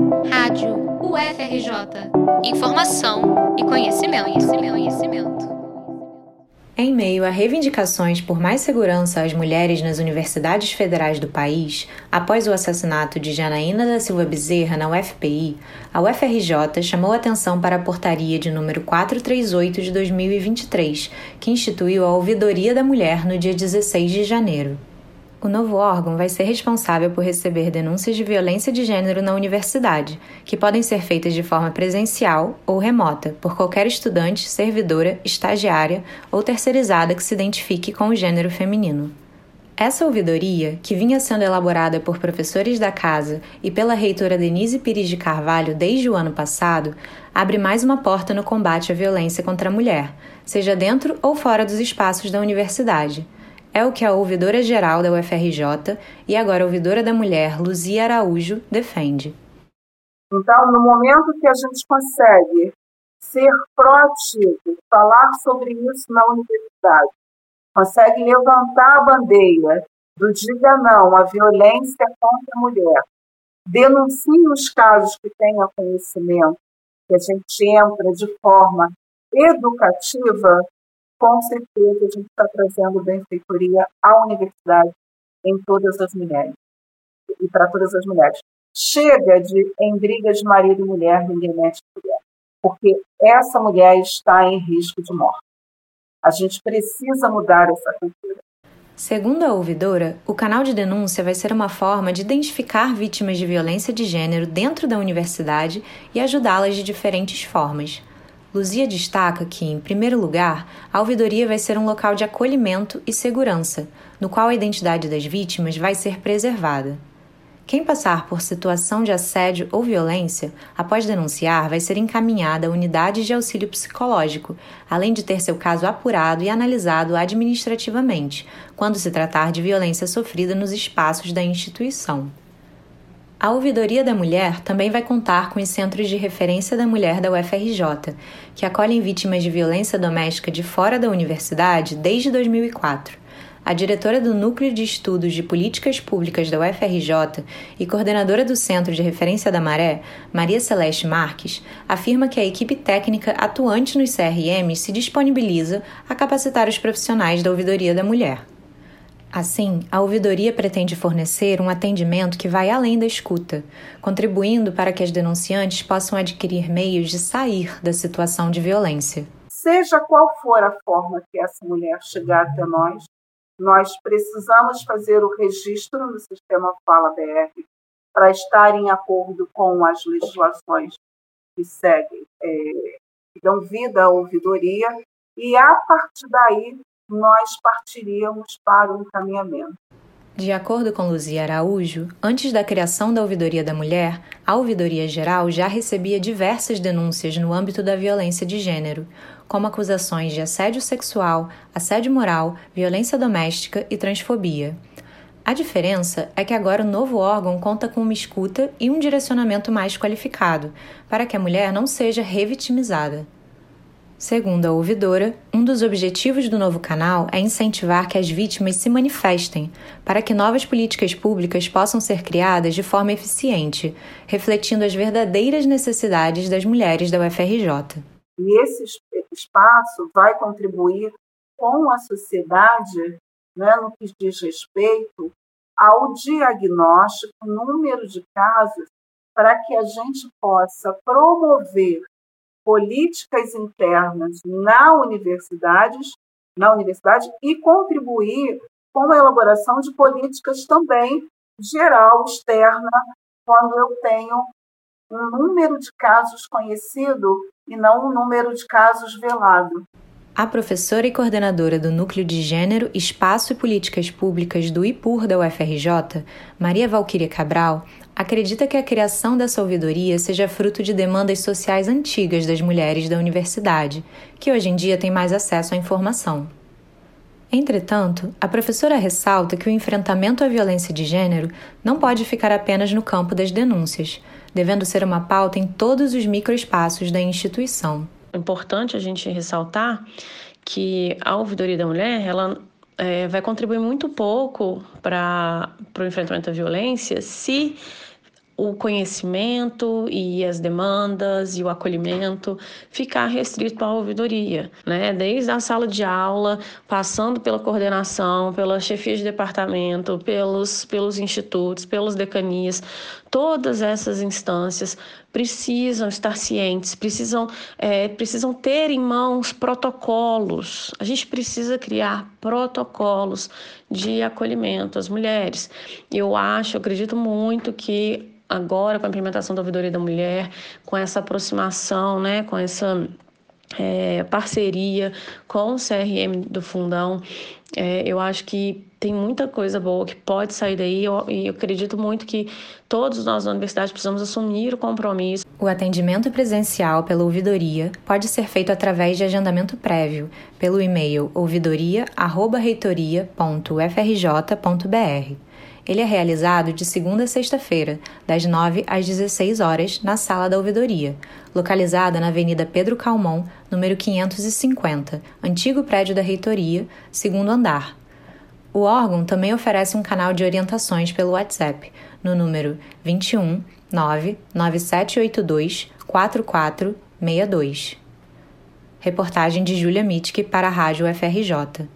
Rádio UFRJ. Informação e conhecimento, conhecimento, conhecimento. Em meio a reivindicações por mais segurança às mulheres nas universidades federais do país, após o assassinato de Janaína da Silva Bezerra na UFPI, a UFRJ chamou atenção para a portaria de número 438 de 2023, que instituiu a Ouvidoria da Mulher no dia 16 de janeiro. O novo órgão vai ser responsável por receber denúncias de violência de gênero na universidade, que podem ser feitas de forma presencial ou remota, por qualquer estudante, servidora, estagiária ou terceirizada que se identifique com o gênero feminino. Essa ouvidoria, que vinha sendo elaborada por professores da casa e pela reitora Denise Pires de Carvalho desde o ano passado, abre mais uma porta no combate à violência contra a mulher, seja dentro ou fora dos espaços da universidade é o que a ouvidora geral da UFRJ e agora ouvidora da mulher, Luzia Araújo, defende. Então, no momento que a gente consegue ser proativo, falar sobre isso na universidade, consegue levantar a bandeira do diga não à violência contra a mulher, denuncie os casos que tenha conhecimento, que a gente entra de forma educativa, com certeza a gente está trazendo benfeitoria à universidade em todas as mulheres e para todas as mulheres. Chega de em briga de marido e mulher, ninguém mete mulher, porque essa mulher está em risco de morte. A gente precisa mudar essa cultura. Segundo a ouvidora, o canal de denúncia vai ser uma forma de identificar vítimas de violência de gênero dentro da universidade e ajudá-las de diferentes formas. Luzia destaca que, em primeiro lugar, a ouvidoria vai ser um local de acolhimento e segurança, no qual a identidade das vítimas vai ser preservada. Quem passar por situação de assédio ou violência, após denunciar, vai ser encaminhada a unidades de auxílio psicológico, além de ter seu caso apurado e analisado administrativamente, quando se tratar de violência sofrida nos espaços da instituição. A Ouvidoria da Mulher também vai contar com os Centros de Referência da Mulher da UFRJ, que acolhem vítimas de violência doméstica de fora da universidade desde 2004. A diretora do Núcleo de Estudos de Políticas Públicas da UFRJ e coordenadora do Centro de Referência da Maré, Maria Celeste Marques, afirma que a equipe técnica atuante nos CRMs se disponibiliza a capacitar os profissionais da Ouvidoria da Mulher. Assim, a ouvidoria pretende fornecer um atendimento que vai além da escuta, contribuindo para que as denunciantes possam adquirir meios de sair da situação de violência. Seja qual for a forma que essa mulher chegar até nós, nós precisamos fazer o registro no sistema Fala BR para estar em acordo com as legislações que seguem, é, que dão vida à ouvidoria, e a partir daí nós partiríamos para o encaminhamento. De acordo com Luzia Araújo, antes da criação da Ouvidoria da Mulher, a Ouvidoria Geral já recebia diversas denúncias no âmbito da violência de gênero, como acusações de assédio sexual, assédio moral, violência doméstica e transfobia. A diferença é que agora o novo órgão conta com uma escuta e um direcionamento mais qualificado, para que a mulher não seja revitimizada. Segundo a ouvidora, um dos objetivos do novo canal é incentivar que as vítimas se manifestem, para que novas políticas públicas possam ser criadas de forma eficiente, refletindo as verdadeiras necessidades das mulheres da UFRJ. E esse espaço vai contribuir com a sociedade né, no que diz respeito ao diagnóstico, número de casos, para que a gente possa promover políticas internas na universidades, na universidade e contribuir com a elaboração de políticas também geral, externa, quando eu tenho um número de casos conhecido e não um número de casos velado. A professora e coordenadora do Núcleo de Gênero, Espaço e Políticas Públicas do IPUR da UFRJ, Maria Valquíria Cabral, acredita que a criação dessa ouvidoria seja fruto de demandas sociais antigas das mulheres da universidade, que hoje em dia têm mais acesso à informação. Entretanto, a professora ressalta que o enfrentamento à violência de gênero não pode ficar apenas no campo das denúncias, devendo ser uma pauta em todos os microespaços da instituição. Importante a gente ressaltar que a ouvidoria da mulher ela é, vai contribuir muito pouco para o enfrentamento à violência se o conhecimento e as demandas e o acolhimento ficar restrito à ouvidoria, né? Desde a sala de aula, passando pela coordenação, pela chefia de departamento, pelos, pelos institutos, pelas decanias, todas essas instâncias precisam estar cientes, precisam, é, precisam ter em mãos protocolos. A gente precisa criar protocolos de acolhimento às mulheres. Eu acho, eu acredito muito que agora com a implementação da ouvidoria da mulher, com essa aproximação, né, com essa é, parceria com o CRM do Fundão, é, eu acho que tem muita coisa boa que pode sair daí e eu acredito muito que todos nós na universidade precisamos assumir o compromisso. O atendimento presencial pela ouvidoria pode ser feito através de agendamento prévio pelo e-mail ouvidoria@reitoria.ufrj.br. Ele é realizado de segunda a sexta-feira, das 9 às 16 horas, na sala da ouvidoria, localizada na Avenida Pedro Calmon, número 550, antigo prédio da reitoria, segundo andar. O órgão também oferece um canal de orientações pelo WhatsApp, no número 21 99782 4462. Reportagem de Júlia Mitke para a Rádio FRJ.